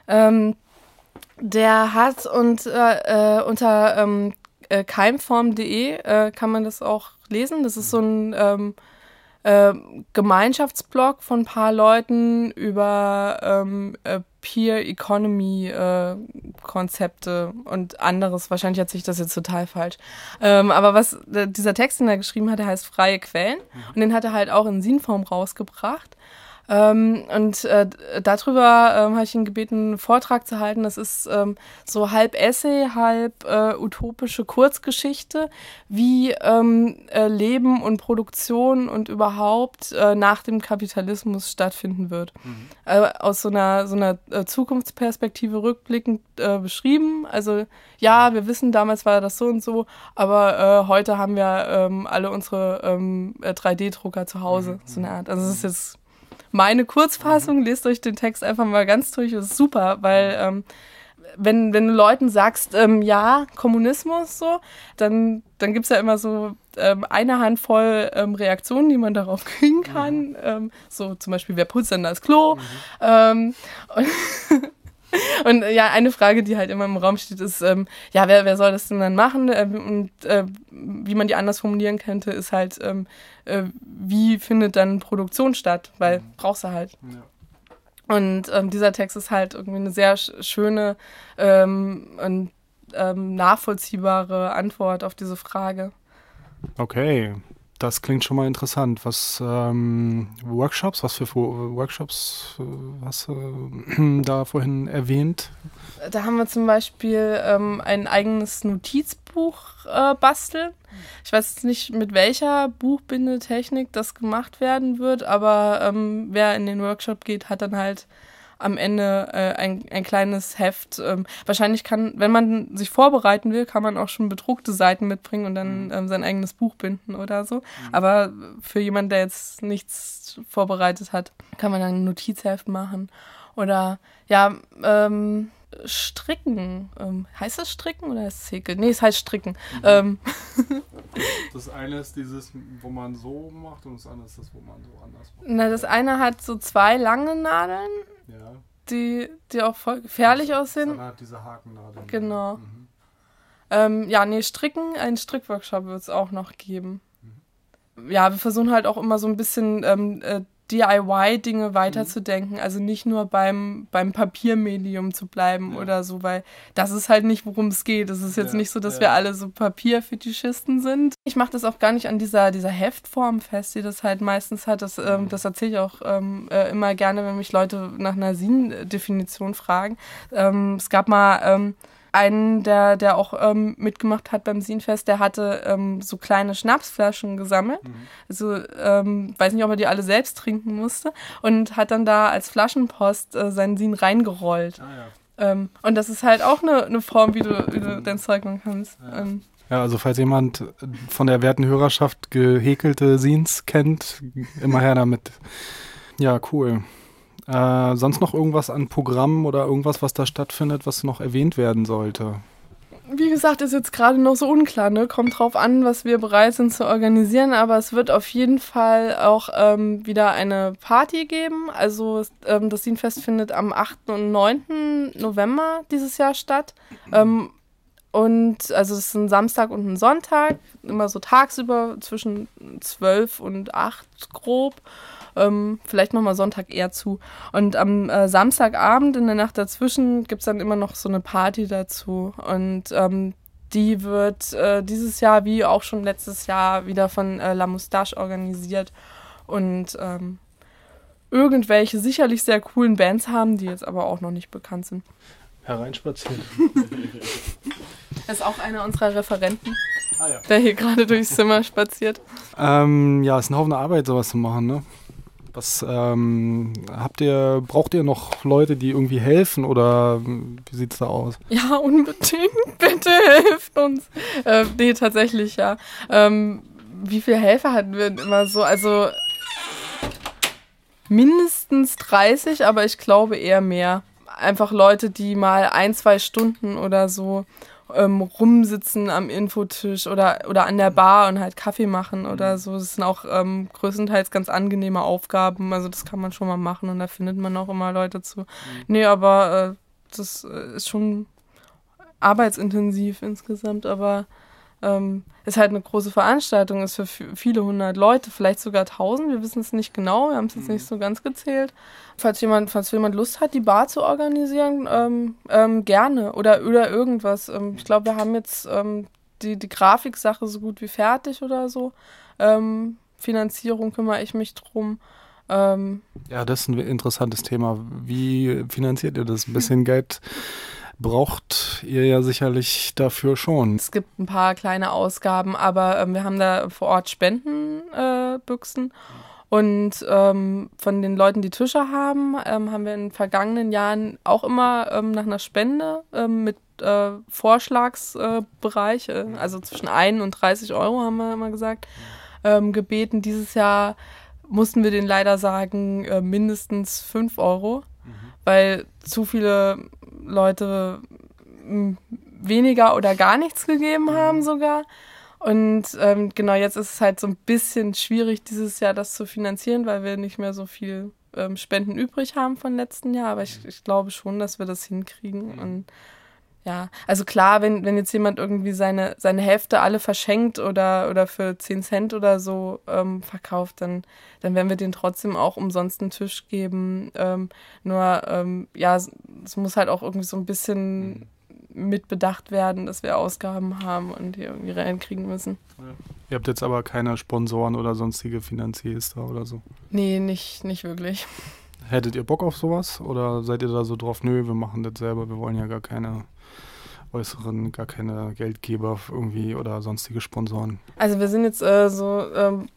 Ähm, der hat und, äh, äh unter ähm, äh, keimform.de kann man das auch lesen. Das ist so ein ähm, äh, Gemeinschaftsblog von ein paar Leuten über ähm, äh, Peer Economy äh, Konzepte und anderes. Wahrscheinlich hat sich das jetzt total falsch. Ähm, aber was äh, dieser Text, den er geschrieben hat, der heißt Freie Quellen. Mhm. Und den hat er halt auch in Sinform rausgebracht. Ähm, und äh, darüber ähm, habe ich ihn gebeten, einen Vortrag zu halten. Das ist ähm, so halb Essay, halb äh, utopische Kurzgeschichte, wie ähm, äh, Leben und Produktion und überhaupt äh, nach dem Kapitalismus stattfinden wird. Mhm. Äh, aus so einer, so einer äh, Zukunftsperspektive rückblickend beschrieben. Also ja, wir wissen, damals war das so und so, aber heute haben wir ähm, alle unsere 3D-Drucker ähm, zu Hause, mhm. so eine Art. Also es ist jetzt meine Kurzfassung. Mhm. Lest euch den Text einfach mal ganz durch. Das ist super, weil ähm, wenn, wenn du Leuten sagst, ähm, ja, Kommunismus so, dann, dann gibt es ja immer so ähm, eine Handvoll ähm, Reaktionen, die man darauf <laughs> kriegen kann. Mhm. Ähm, so zum Beispiel, wer putzt denn das Klo? Mhm. Ähm, und <laughs> Und ja, eine Frage, die halt immer im Raum steht, ist, ähm, ja, wer, wer soll das denn dann machen? Ähm, und äh, wie man die anders formulieren könnte, ist halt, ähm, äh, wie findet dann Produktion statt? Weil mhm. brauchst du halt. Ja. Und ähm, dieser Text ist halt irgendwie eine sehr schöne ähm, und ähm, nachvollziehbare Antwort auf diese Frage. Okay. Das klingt schon mal interessant. Was ähm, Workshops, was für Workshops äh, hast du äh, <clears throat> da vorhin erwähnt? Da haben wir zum Beispiel ähm, ein eigenes Notizbuch äh, basteln. Ich weiß jetzt nicht, mit welcher Buchbindetechnik das gemacht werden wird, aber ähm, wer in den Workshop geht, hat dann halt am Ende äh, ein, ein kleines Heft. Ähm, wahrscheinlich kann, wenn man sich vorbereiten will, kann man auch schon bedruckte Seiten mitbringen und dann mhm. ähm, sein eigenes Buch binden oder so. Mhm. Aber für jemanden, der jetzt nichts vorbereitet hat, kann man dann ein Notizheft machen. Oder ja, ähm, Stricken. Ähm, heißt das Stricken oder heißt es Häkeln? Nee, es heißt Stricken. Mhm. Ähm. das eine ist dieses, wo man so macht und das andere ist das, wo man so anders macht. Na, das eine hat so zwei lange Nadeln. Die, die auch voll gefährlich aussehen. Andere hat diese Hakennadeln. Genau. Mhm. Ähm, ja, nee, Stricken, einen Strickworkshop wird es auch noch geben. Mhm. Ja, wir versuchen halt auch immer so ein bisschen ähm, äh, DIY-Dinge weiterzudenken, also nicht nur beim, beim Papiermedium zu bleiben ja. oder so, weil das ist halt nicht, worum es geht. Es ist jetzt ja, nicht so, dass ja. wir alle so Papierfetischisten sind. Ich mache das auch gar nicht an dieser, dieser Heftform fest, die das halt meistens hat. Das, ähm, mhm. das erzähle ich auch ähm, äh, immer gerne, wenn mich Leute nach einer Sin-Definition fragen. Ähm, es gab mal ähm, einen, der, der auch ähm, mitgemacht hat beim Sinfest, der hatte ähm, so kleine Schnapsflaschen gesammelt. Mhm. Also, ähm, weiß nicht, ob er die alle selbst trinken musste. Und hat dann da als Flaschenpost äh, seinen Sin reingerollt. Ah, ja. Ähm, und das ist halt auch eine, eine Form, wie du, wie du dein Zeug machen kannst. Ja. Ähm, ja, also falls jemand von der werten Hörerschaft gehäkelte Scenes kennt, immer her damit. Ja, cool. Äh, sonst noch irgendwas an Programmen oder irgendwas, was da stattfindet, was noch erwähnt werden sollte? Wie gesagt, ist jetzt gerade noch so unklar, ne? Kommt drauf an, was wir bereit sind zu organisieren, aber es wird auf jeden Fall auch ähm, wieder eine Party geben. Also ähm, das Scenefest findet am 8. und 9. November dieses Jahr statt. Ähm, und also es ist ein Samstag und ein Sonntag, immer so tagsüber zwischen 12 und 8 grob ähm, vielleicht nochmal Sonntag eher zu. Und am äh, Samstagabend in der Nacht dazwischen gibt es dann immer noch so eine Party dazu. Und ähm, die wird äh, dieses Jahr, wie auch schon letztes Jahr, wieder von äh, La Moustache organisiert. Und ähm, irgendwelche sicherlich sehr coolen Bands haben, die jetzt aber auch noch nicht bekannt sind. Hereinspazieren. Das <laughs> ist auch einer unserer Referenten, ah, ja. der hier gerade durchs Zimmer spaziert. Ähm, ja, ist ein Haufen Arbeit, sowas zu machen, ne? Was ähm, habt ihr, braucht ihr noch Leute, die irgendwie helfen oder wie sieht es da aus? Ja, unbedingt. <laughs> Bitte helft uns. Äh, nee, tatsächlich, ja. Ähm, wie viele Helfer hatten wir immer so? Also mindestens 30, aber ich glaube eher mehr. Einfach Leute, die mal ein, zwei Stunden oder so ähm, rumsitzen am Infotisch oder, oder an der Bar und halt Kaffee machen oder mhm. so. Das sind auch ähm, größtenteils ganz angenehme Aufgaben. Also das kann man schon mal machen und da findet man auch immer Leute zu. Mhm. Nee, aber äh, das äh, ist schon arbeitsintensiv insgesamt, aber ähm, ist halt eine große Veranstaltung, ist für viele hundert Leute, vielleicht sogar tausend, wir wissen es nicht genau, wir haben es jetzt mhm. nicht so ganz gezählt. Falls jemand, falls jemand Lust hat, die Bar zu organisieren, ähm, ähm, gerne oder, oder irgendwas. Ähm, ich glaube, wir haben jetzt ähm, die, die Grafiksache so gut wie fertig oder so. Ähm, Finanzierung kümmere ich mich drum. ja, das ist ein interessantes Thema. Wie finanziert ihr das? Ein bisschen <laughs> Geld braucht ihr ja sicherlich dafür schon. Es gibt ein paar kleine Ausgaben, aber ähm, wir haben da vor Ort Spendenbüchsen. Äh, und ähm, von den Leuten, die Tische haben, ähm, haben wir in den vergangenen Jahren auch immer ähm, nach einer Spende ähm, mit äh, Vorschlagsbereich, äh, also zwischen 1 und 30 Euro haben wir immer gesagt, ähm, gebeten. Dieses Jahr mussten wir den leider sagen, äh, mindestens 5 Euro, mhm. weil zu viele Leute weniger oder gar nichts gegeben mhm. haben sogar. Und ähm, genau jetzt ist es halt so ein bisschen schwierig, dieses Jahr das zu finanzieren, weil wir nicht mehr so viel ähm, Spenden übrig haben von letzten Jahr. Aber ich, ich glaube schon, dass wir das hinkriegen. Mhm. Und ja, also klar, wenn, wenn jetzt jemand irgendwie seine, seine Hefte alle verschenkt oder, oder für 10 Cent oder so ähm, verkauft, dann, dann werden wir den trotzdem auch umsonst einen Tisch geben. Ähm, nur, ähm, ja, es, es, muss halt auch irgendwie so ein bisschen, mitbedacht werden, dass wir Ausgaben haben und die irgendwie reinkriegen müssen. Ihr habt jetzt aber keine Sponsoren oder sonstige Finanziers da oder so? Nee, nicht, nicht wirklich. Hättet ihr Bock auf sowas oder seid ihr da so drauf, nö, wir machen das selber, wir wollen ja gar keine äußeren, gar keine Geldgeber irgendwie oder sonstige Sponsoren? Also wir sind jetzt äh, so ähm,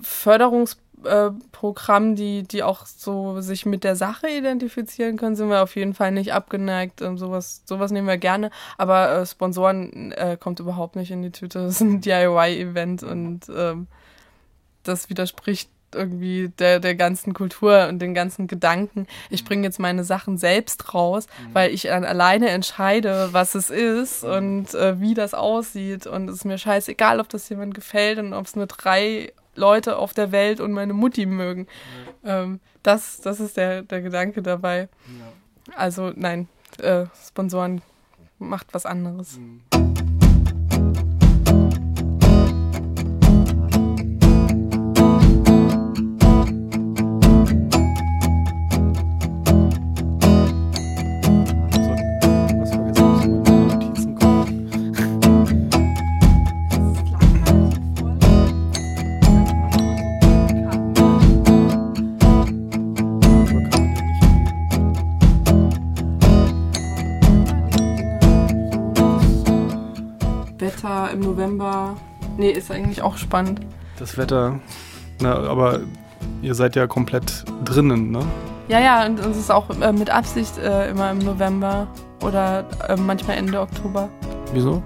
Förderungsprogramm, äh, die, die auch so sich mit der Sache identifizieren können, sind wir auf jeden Fall nicht abgeneigt. Ähm, sowas, sowas nehmen wir gerne. Aber äh, Sponsoren äh, kommt überhaupt nicht in die Tüte. Das ist ein DIY-Event und ähm, das widerspricht irgendwie der, der ganzen Kultur und den ganzen Gedanken. Ich bringe jetzt meine Sachen selbst raus, mhm. weil ich dann alleine entscheide, was es ist mhm. und äh, wie das aussieht. Und es ist mir scheißegal, ob das jemand gefällt und ob es nur drei Leute auf der Welt und meine Mutti mögen. Ja. Ähm, das, das ist der, der Gedanke dabei. Ja. Also nein, äh, Sponsoren macht was anderes. Mhm. Nee, ist eigentlich auch spannend. Das Wetter. Na, aber ihr seid ja komplett drinnen, ne? Ja, ja, und es ist auch äh, mit Absicht äh, immer im November oder äh, manchmal Ende Oktober. Wieso?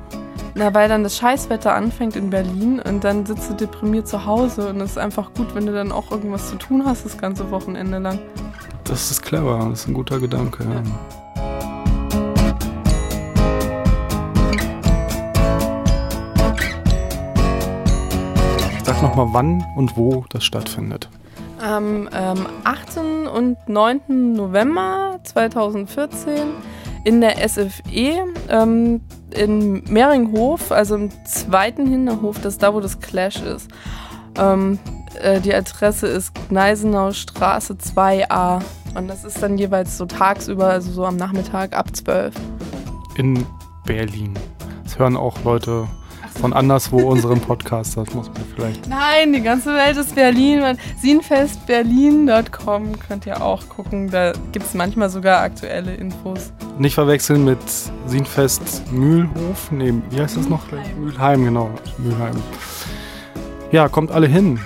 Na, weil dann das Scheißwetter anfängt in Berlin und dann sitzt du deprimiert zu Hause und es ist einfach gut, wenn du dann auch irgendwas zu tun hast das ganze Wochenende lang. Das ist clever, das ist ein guter Gedanke, ja. ja. Nochmal, wann und wo das stattfindet. Am ähm, 8. und 9. November 2014 in der SFE ähm, in Mehringhof, also im zweiten Hinterhof, das ist da, wo das Clash ist. Ähm, äh, die Adresse ist Gneisenau Straße 2a und das ist dann jeweils so tagsüber, also so am Nachmittag ab 12. In Berlin. Das hören auch Leute von anderswo unseren Podcast. Das muss man vielleicht. Nein, die ganze Welt ist Berlin. Sinfestberlin.com könnt ihr auch gucken. Da gibt es manchmal sogar aktuelle Infos. Nicht verwechseln mit Sinfest Mühlhof. Nee, wie heißt das noch? Mühlheim, genau. Mühlheim. Ja, kommt alle hin.